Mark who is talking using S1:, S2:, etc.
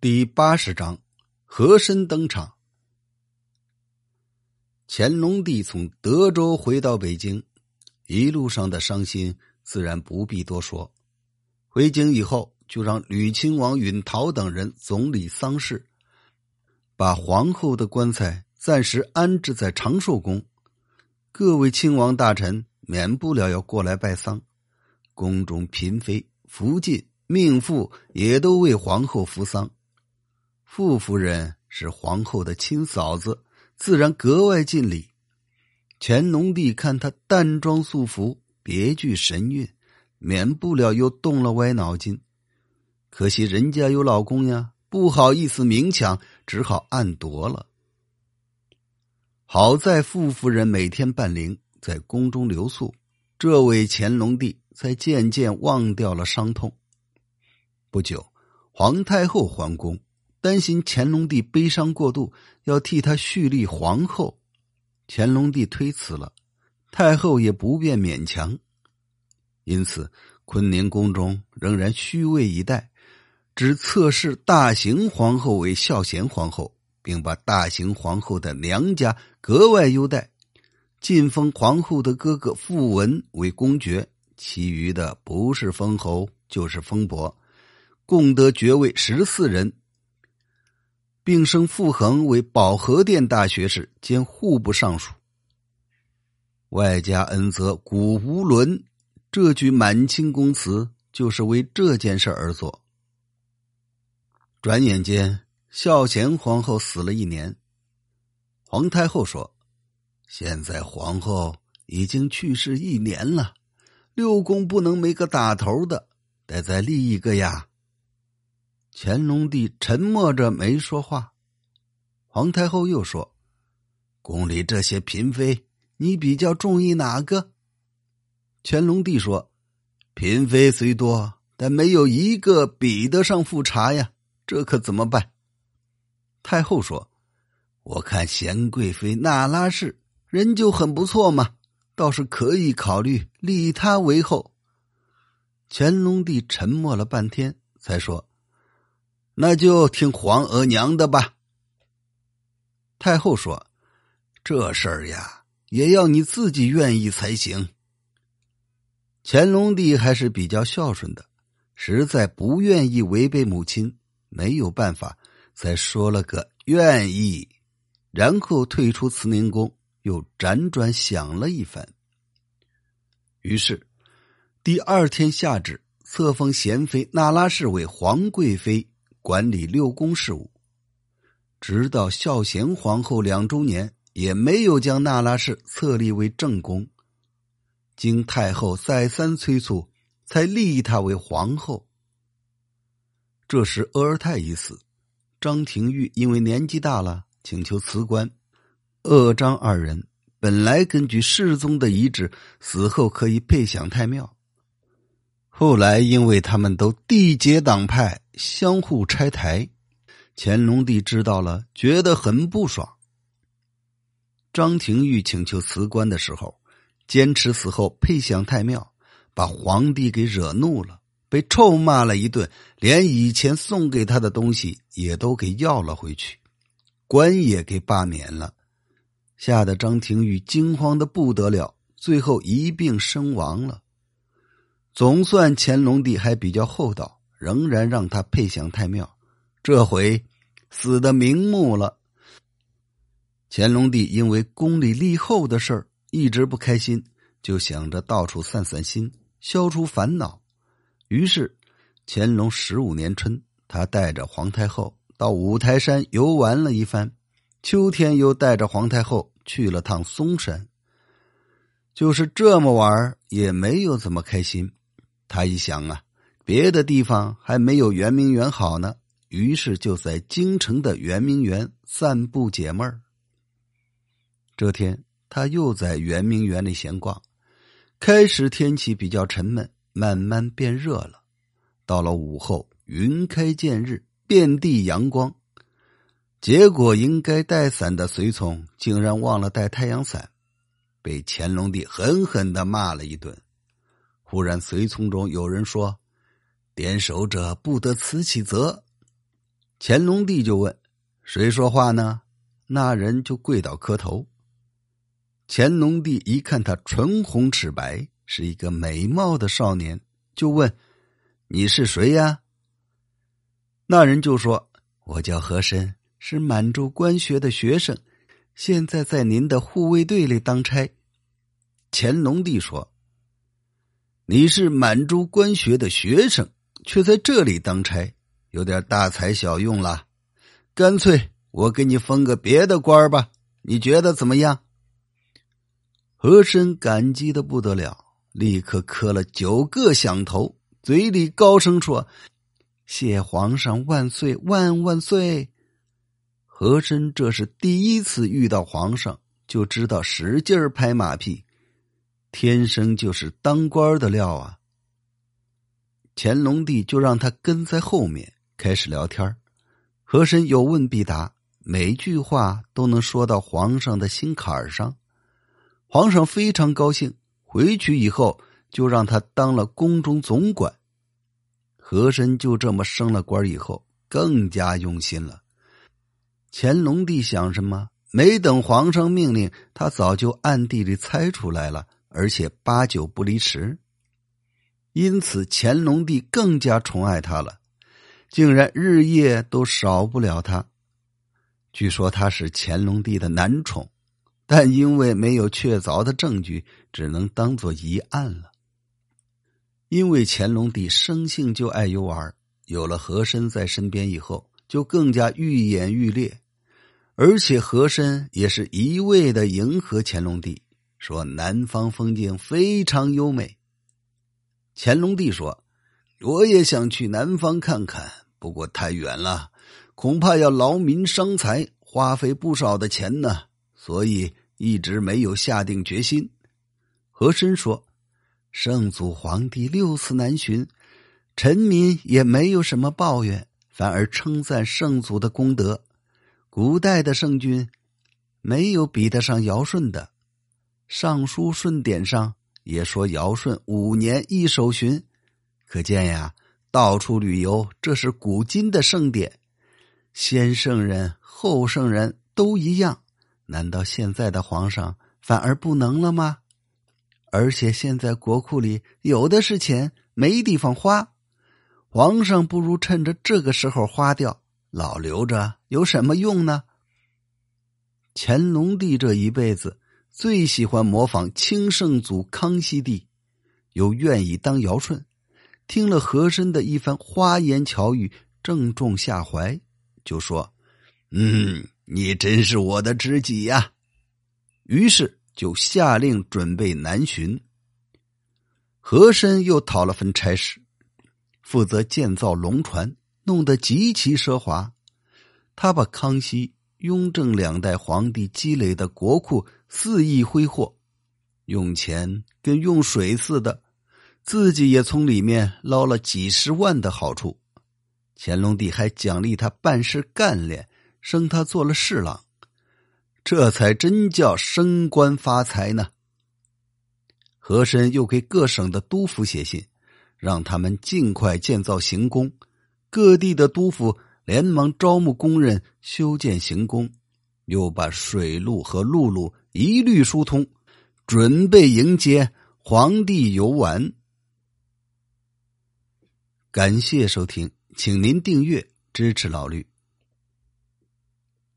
S1: 第八十章，和珅登场。乾隆帝从德州回到北京，一路上的伤心自然不必多说。回京以后，就让吕亲王允陶等人总理丧事，把皇后的棺材暂时安置在长寿宫。各位亲王大臣免不了要过来拜丧，宫中嫔妃、福晋、命妇也都为皇后扶丧。傅夫人是皇后的亲嫂子，自然格外尽礼。乾隆帝看她淡妆素服，别具神韵，免不了又动了歪脑筋。可惜人家有老公呀，不好意思明抢，只好暗夺了。好在傅夫人每天伴灵，在宫中留宿，这位乾隆帝才渐渐忘掉了伤痛。不久，皇太后还宫。担心乾隆帝悲伤过度，要替他续立皇后，乾隆帝推辞了，太后也不便勉强，因此坤宁宫中仍然虚位以待，只测试大行皇后为孝贤皇后，并把大行皇后的娘家格外优待，晋封皇后的哥哥傅文为公爵，其余的不是封侯就是封伯，共得爵位十四人。并升傅恒为保和殿大学士兼户部尚书，外加恩泽古无伦，这句满清宫词就是为这件事而作。转眼间，孝贤皇后死了一年，皇太后说：“现在皇后已经去世一年了，六宫不能没个打头的，得再立一个呀。”乾隆帝沉默着没说话。皇太后又说：“宫里这些嫔妃，你比较中意哪个？”乾隆帝说：“嫔妃虽多，但没有一个比得上富察呀，这可怎么办？”太后说：“我看贤贵妃那拉氏人就很不错嘛，倒是可以考虑立她为后。”乾隆帝沉默了半天，才说。那就听皇额娘的吧。太后说：“这事儿呀，也要你自己愿意才行。”乾隆帝还是比较孝顺的，实在不愿意违背母亲，没有办法，才说了个愿意，然后退出慈宁宫，又辗转想了一番。于是，第二天下旨册封贤妃那拉氏为皇贵妃。管理六宫事务，直到孝贤皇后两周年，也没有将那拉氏册立为正宫。经太后再三催促，才立她为皇后。这时，鄂尔泰已死，张廷玉因为年纪大了，请求辞官。鄂张二人本来根据世宗的遗旨，死后可以配享太庙。后来，因为他们都缔结党派，相互拆台，乾隆帝知道了，觉得很不爽。张廷玉请求辞官的时候，坚持死后配享太庙，把皇帝给惹怒了，被臭骂了一顿，连以前送给他的东西也都给要了回去，官也给罢免了，吓得张廷玉惊慌的不得了，最后一病身亡了。总算乾隆帝还比较厚道，仍然让他配享太庙。这回死的瞑目了。乾隆帝因为宫里立后的事儿一直不开心，就想着到处散散心，消除烦恼。于是，乾隆十五年春，他带着皇太后到五台山游玩了一番，秋天又带着皇太后去了趟嵩山。就是这么玩也没有怎么开心。他一想啊，别的地方还没有圆明园好呢，于是就在京城的圆明园散步解闷儿。这天，他又在圆明园里闲逛。开始天气比较沉闷，慢慢变热了。到了午后，云开见日，遍地阳光。结果，应该带伞的随从竟然忘了带太阳伞，被乾隆帝狠狠的骂了一顿。忽然，随从中有人说：“点首者不得辞其责。”乾隆帝就问：“谁说话呢？”那人就跪倒磕头。乾隆帝一看他唇红齿白，是一个美貌的少年，就问：“你是谁呀？”那人就说：“我叫和珅，是满洲官学的学生，现在在您的护卫队里当差。”乾隆帝说：“你是满洲官学的学生，却在这里当差，有点大材小用了。干脆我给你封个别的官吧，你觉得怎么样？”和珅感激的不得了，立刻磕了九个响头，嘴里高声说：“谢皇上万岁万万岁！”和珅这是第一次遇到皇上，就知道使劲拍马屁，天生就是当官的料啊。乾隆帝就让他跟在后面开始聊天和珅有问必答，每句话都能说到皇上的心坎上。皇上非常高兴，回去以后就让他当了宫中总管。和珅就这么升了官以后，更加用心了。乾隆帝想什么？没等皇上命令，他早就暗地里猜出来了，而且八九不离十。因此，乾隆帝更加宠爱他了，竟然日夜都少不了他。据说他是乾隆帝的男宠。但因为没有确凿的证据，只能当做疑案了。因为乾隆帝生性就爱游玩，有了和珅在身边以后，就更加愈演愈烈。而且和珅也是一味的迎合乾隆帝，说南方风景非常优美。乾隆帝说：“我也想去南方看看，不过太远了，恐怕要劳民伤财，花费不少的钱呢。”所以一直没有下定决心。和珅说：“圣祖皇帝六次南巡，臣民也没有什么抱怨，反而称赞圣祖的功德。古代的圣君没有比得上尧舜的，《尚书舜典》上也说尧舜五年一首巡，可见呀，到处旅游这是古今的盛典，先圣人后圣人都一样。”难道现在的皇上反而不能了吗？而且现在国库里有的是钱，没地方花。皇上不如趁着这个时候花掉，老留着有什么用呢？乾隆帝这一辈子最喜欢模仿清圣祖康熙帝，又愿意当尧舜。听了和珅的一番花言巧语，正中下怀，就说：“嗯。”你真是我的知己呀！于是就下令准备南巡。和珅又讨了份差事，负责建造龙船，弄得极其奢华。他把康熙、雍正两代皇帝积累的国库肆意挥霍，用钱跟用水似的，自己也从里面捞了几十万的好处。乾隆帝还奖励他办事干练。升他做了侍郎，这才真叫升官发财呢。和珅又给各省的督府写信，让他们尽快建造行宫。各地的督府连忙招募工人修建行宫，又把水路和陆路一律疏通，准备迎接皇帝游玩。感谢收听，请您订阅支持老绿。